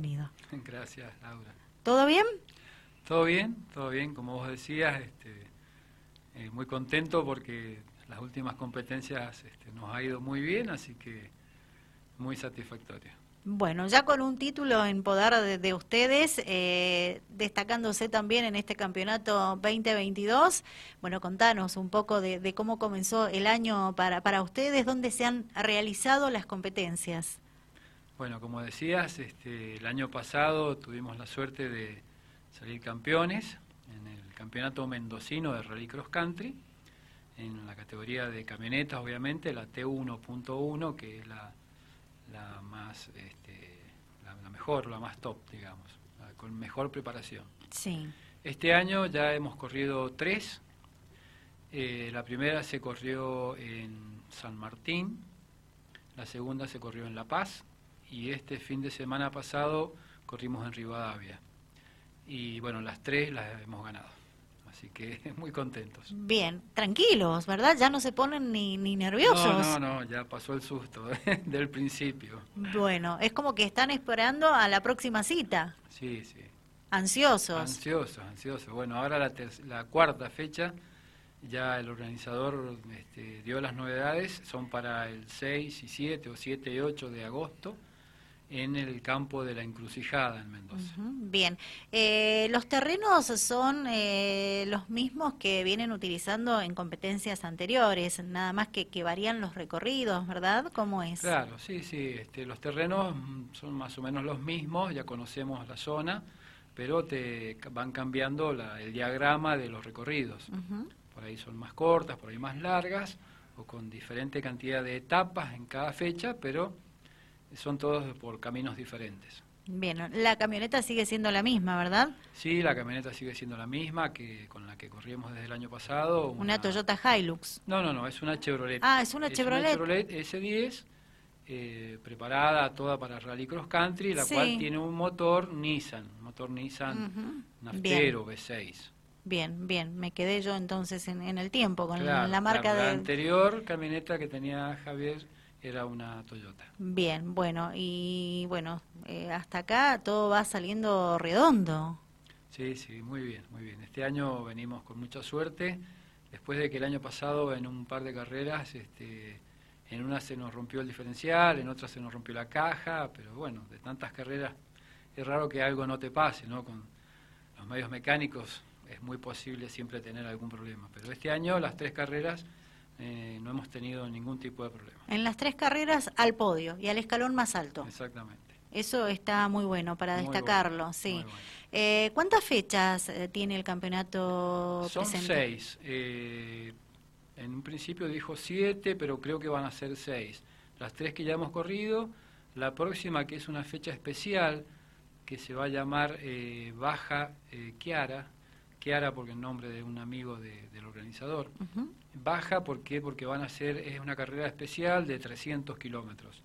bienvenido. Gracias, Laura. ¿Todo bien? Todo bien, todo bien, como vos decías, este, eh, muy contento porque las últimas competencias este, nos ha ido muy bien, así que muy satisfactorio. Bueno, ya con un título en poder de, ustedes, eh, destacándose también en este campeonato 2022. Bueno, contanos un poco de, cómo comenzó el año para, para ustedes, dónde se han realizado las competencias. Bueno, como decías, este, el año pasado tuvimos la suerte de salir campeones en el campeonato mendocino de Rally Cross Country, en la categoría de camionetas, obviamente, la T1.1, que es la la más, este, la, mejor, la más top, digamos, con mejor preparación. Sí. Este año ya hemos corrido tres. Eh, la primera se corrió en San Martín, la segunda se corrió en La Paz y este fin de semana pasado corrimos en Rivadavia. Y bueno, las tres las hemos ganado así que muy contentos. Bien, tranquilos, ¿verdad? Ya no se ponen ni, ni nerviosos. No, no, no, ya pasó el susto del principio. Bueno, es como que están esperando a la próxima cita. Sí, sí. Ansiosos. Ansiosos, ansiosos. Bueno, ahora la, la cuarta fecha, ya el organizador este, dio las novedades, son para el 6 y 7 o 7 y 8 de agosto en el campo de la encrucijada en Mendoza. bien, eh, los terrenos son eh, los mismos que vienen utilizando en competencias anteriores, nada más que, que varían los recorridos, ¿verdad? ¿Cómo es? Claro, sí, sí, este, los terrenos son más o menos los mismos, ya conocemos la zona, pero te van cambiando el diagrama de los recorridos. Por ahí son más cortas, por ahí más largas, o con diferente cantidad de etapas en cada fecha, pero son todos por caminos diferentes. Bien, la camioneta sigue siendo la misma, ¿verdad? Sí, la camioneta sigue siendo la misma que con la que corríamos desde el año pasado. Una, Toyota Hilux. No, no, no, es una Chevrolet. Ah, es una Chevrolet. Una Chevrolet S10 eh, preparada toda para Rally Cross Country, la cual tiene un motor Nissan, motor Nissan Naftero V6. Bien, bien, me quedé yo entonces en, el tiempo con la marca de... La anterior camioneta que tenía Javier era una Toyota. Bien, bueno, y bueno, eh, hasta acá todo va saliendo redondo. Sí, sí, muy bien, muy bien. Este año venimos con mucha suerte, después de que el año pasado en un par de carreras, este, en una se nos rompió el diferencial, en otra se nos rompió la caja, pero bueno, de tantas carreras es raro que algo no te pase, ¿no? Con los medios mecánicos es muy posible siempre tener algún problema, pero este año las tres carreras eh, no hemos tenido ningún tipo de problema. En las tres carreras al podio y al escalón más alto. Exactamente. Eso está muy bueno para destacarlo, sí. Eh, ¿Cuántas fechas eh, tiene el campeonato Son seis. en un principio dijo siete, pero creo que van a ser seis. Las tres que ya hemos corrido, la próxima que es una fecha especial, que se va a llamar Baja Kiara, Kiara porque el nombre de un amigo del organizador. Baja, ¿por Porque van a ser, es una carrera especial de 300 kilómetros.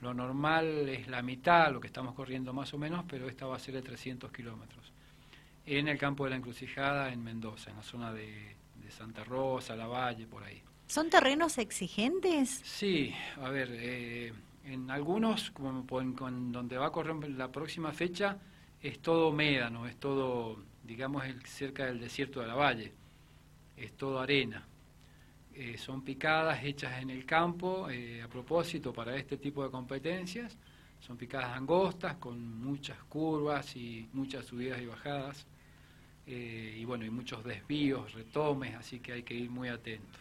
Lo normal es la mitad, lo que estamos corriendo más o menos, pero esta va a ser de 300 kilómetros. En el campo de la encrucijada, en Mendoza, en la zona de, Santa Rosa, La Valle, por ahí. ¿Son terrenos exigentes? Sí, a ver, eh, en algunos, como en, donde va a correr la próxima fecha, es todo médano, es todo, digamos, cerca del desierto de La Valle, es todo arena. Eh, son picadas hechas en el campo eh, a propósito para este tipo de competencias. Son picadas angostas con muchas curvas y muchas subidas y bajadas. Eh, y bueno, y muchos desvíos, retomes, así que hay que ir muy atento.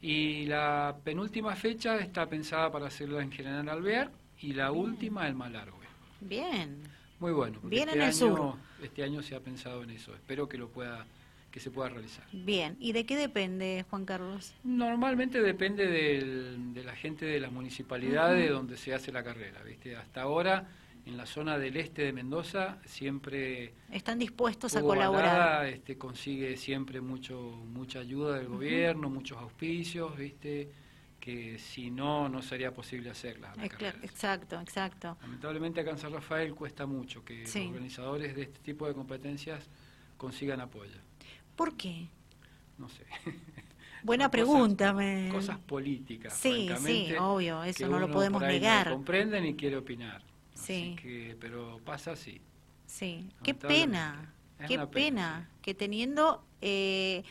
Y la penúltima fecha está pensada para hacerla en General Alvear y la última en Malargüe. Bien. Muy bueno. Bien este en el sur. Este año se ha pensado en eso. Espero que lo pueda que se pueda realizar. Bien, ¿y de qué depende, Juan Carlos? Normalmente depende de la gente de la municipalidad de donde se hace la carrera, ¿viste? Hasta ahora, en la zona del este de Mendoza, siempre... Están dispuestos a colaborar. este, consigue siempre mucho mucha ayuda del gobierno, muchos auspicios, ¿viste? Que si no, no sería posible hacerla. exacto, exacto. Lamentablemente acá en San Rafael cuesta mucho que los organizadores de este tipo de competencias consigan apoyo. ¿Por qué? No sé. Buena pregunta. Cosas, cosas políticas. Sí, sí, obvio, eso no lo podemos negar. comprenden y quiere opinar. Sí. que, pero pasa así. Sí, qué pena, qué pena, que teniendo eh,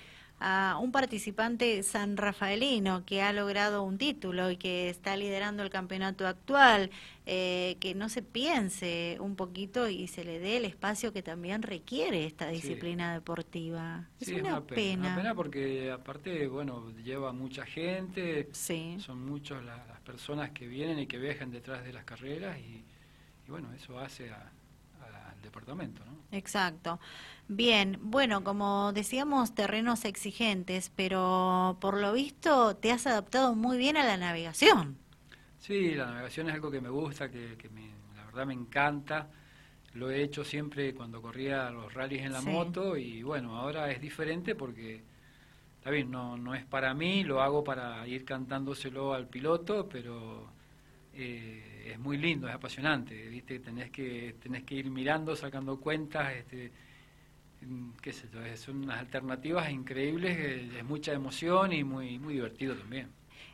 a un participante san rafaelino que ha logrado un título y que está liderando el campeonato actual, eh, que no se piense un poquito y se le dé el espacio que también requiere esta disciplina deportiva. es, una, pena, Una pena porque aparte, bueno, lleva mucha gente, son muchas las, personas que vienen y que viajan detrás de las carreras y, bueno, eso hace al departamento, ¿no? Exacto. Bien, bueno, como decíamos, terrenos exigentes, pero por lo visto te has adaptado muy bien a la navegación. Sí, la navegación es algo que me gusta, que, la verdad me encanta. Lo he hecho siempre cuando corría los rallies en la moto y bueno, ahora es diferente porque, está bien, no, no es para mí, lo hago para ir cantándoselo al piloto, pero eh, es muy lindo, es apasionante, ¿viste? Tenés que, tenés que ir mirando, sacando cuentas, este, qué sé yo, son unas alternativas increíbles, eh, es mucha emoción y muy, muy divertido también.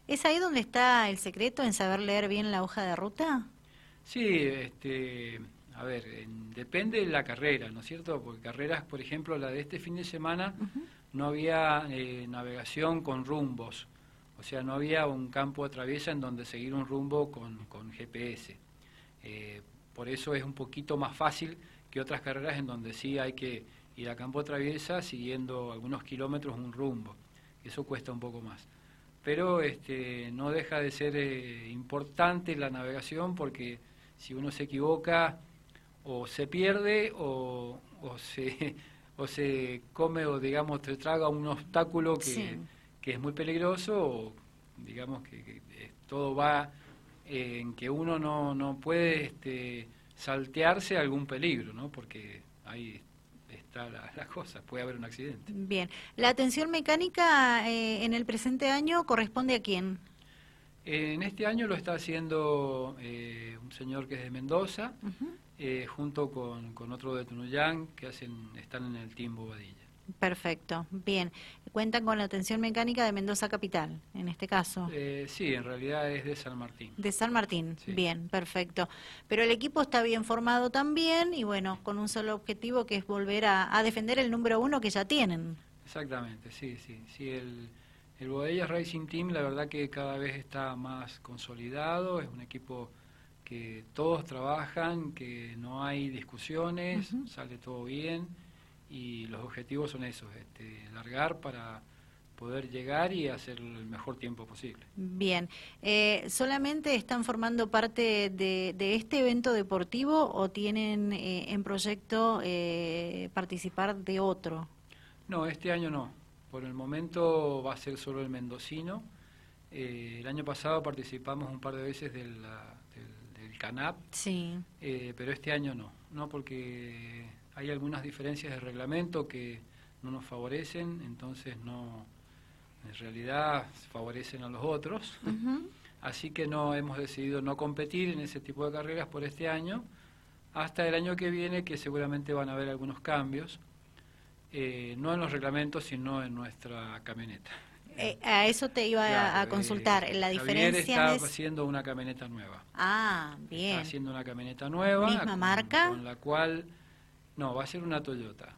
¿Es ahí donde está el secreto en saber leer bien la hoja de ruta? Sí, este, a ver, depende de la carrera, ¿no es cierto? Porque carreras, por ejemplo, la de este fin de semana, no había eh, navegación con rumbos, o sea, no había un campo de traviesa en donde seguir un rumbo con, con GPS. Eh, por eso es un poquito más fácil que otras carreras en donde sí hay que ir a campo traviesa siguiendo algunos kilómetros un rumbo. Eso cuesta un poco más. Pero este, no deja de ser eh, importante la navegación porque si uno se equivoca o se pierde o, o, se, o se come o digamos te traga un obstáculo que, que es muy peligroso o digamos que, todo va en que uno no, no puede este, saltearse algún peligro, ¿no? porque hay la, cosa, puede haber un accidente. Bien, ¿la atención mecánica eh, en el presente año corresponde a quién? en este año lo está haciendo eh, un señor que es de Mendoza, eh, junto con, con, otro de Tunuyán, que hacen, están en el Team Bobadilla. Perfecto, bien. Cuentan con la atención mecánica de Mendoza Capital, en este caso. Eh, sí, en realidad es de San Martín. De San Martín, bien, perfecto. Pero el equipo está bien formado también y bueno, con un solo objetivo que es volver a, defender el número uno que ya tienen. Exactamente, sí, sí. sí el, el Bodella Racing Team la verdad que cada vez está más consolidado, es un equipo que todos trabajan, que no hay discusiones, sale todo bien y los objetivos son esos, este, largar para poder llegar y hacer el mejor tiempo posible. Bien, eh, ¿solamente están formando parte de, este evento deportivo o tienen eh, en proyecto eh, participar de otro? No, este año no. Por el momento va a ser solo el mendocino. el año pasado participamos un par de veces del, del CANAP, sí. pero este año no, no porque hay algunas diferencias de reglamento que no nos favorecen, entonces no, en realidad favorecen a los otros. Así que no hemos decidido no competir en ese tipo de carreras por este año, hasta el año que viene que seguramente van a haber algunos cambios, eh, no en los reglamentos, sino en nuestra camioneta. Eh, a eso te iba a, consultar. Eh, la diferencia está haciendo una camioneta nueva. Ah, bien. Está haciendo una camioneta nueva. Misma marca. Con la cual no, va a ser una Toyota.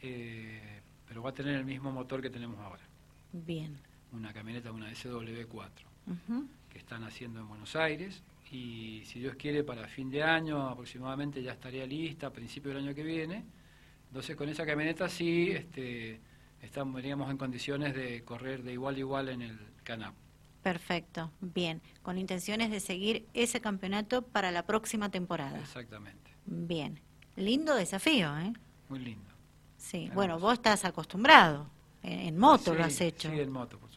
Eh, pero va a tener el mismo motor que tenemos ahora. Bien. Una camioneta, una SW4, que están haciendo en Buenos Aires. Y si Dios quiere, para fin de año aproximadamente ya estaría lista, a principio del año que viene. Entonces, con esa camioneta sí este, estaríamos en condiciones de correr de igual a igual en el Canap. Perfecto, bien. Con intenciones de seguir ese campeonato para la próxima temporada. Exactamente. Bien. Lindo desafío, ¿eh? Muy lindo. Sí, bueno, vos estás acostumbrado, en, moto lo has hecho. Sí, en moto, por.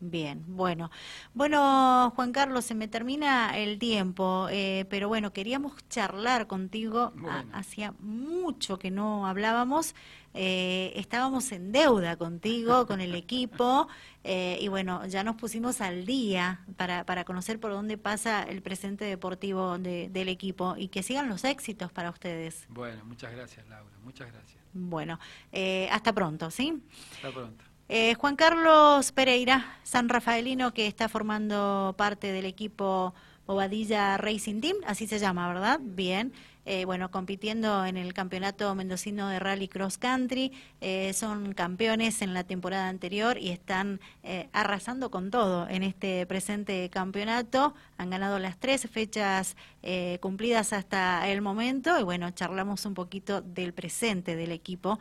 Bien, bueno. Bueno, Juan Carlos, se me termina el tiempo, eh, pero bueno, queríamos charlar contigo. hacía mucho que no hablábamos. Eh, estábamos en deuda contigo, con el equipo, eh, y bueno, ya nos pusimos al día para, para conocer por dónde pasa el presente deportivo del equipo y que sigan los éxitos para ustedes. Bueno, muchas gracias, Laura, muchas gracias. Bueno, hasta pronto, ¿sí? Hasta pronto. Eh, Juan Carlos Pereira, San Rafaelino, que está formando parte del equipo Obadilla Racing Team, así se llama, ¿verdad? Bien. Eh, bueno, compitiendo en el campeonato mendocino de rally cross country, eh, son campeones en la temporada anterior y están eh, arrasando con todo en este presente campeonato. Han ganado las tres fechas cumplidas hasta el momento y bueno, charlamos un poquito del presente del equipo,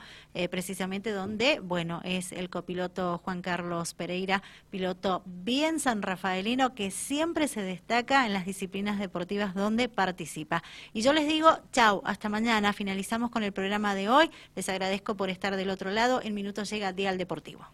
precisamente donde, bueno, es el copiloto Juan Carlos Pereira, piloto bien san rafaelino que siempre se destaca en las disciplinas deportivas donde participa. Y yo les chau, hasta mañana. Finalizamos con el programa de hoy. Les agradezco por estar del otro lado. En minutos llega Día Deportivo.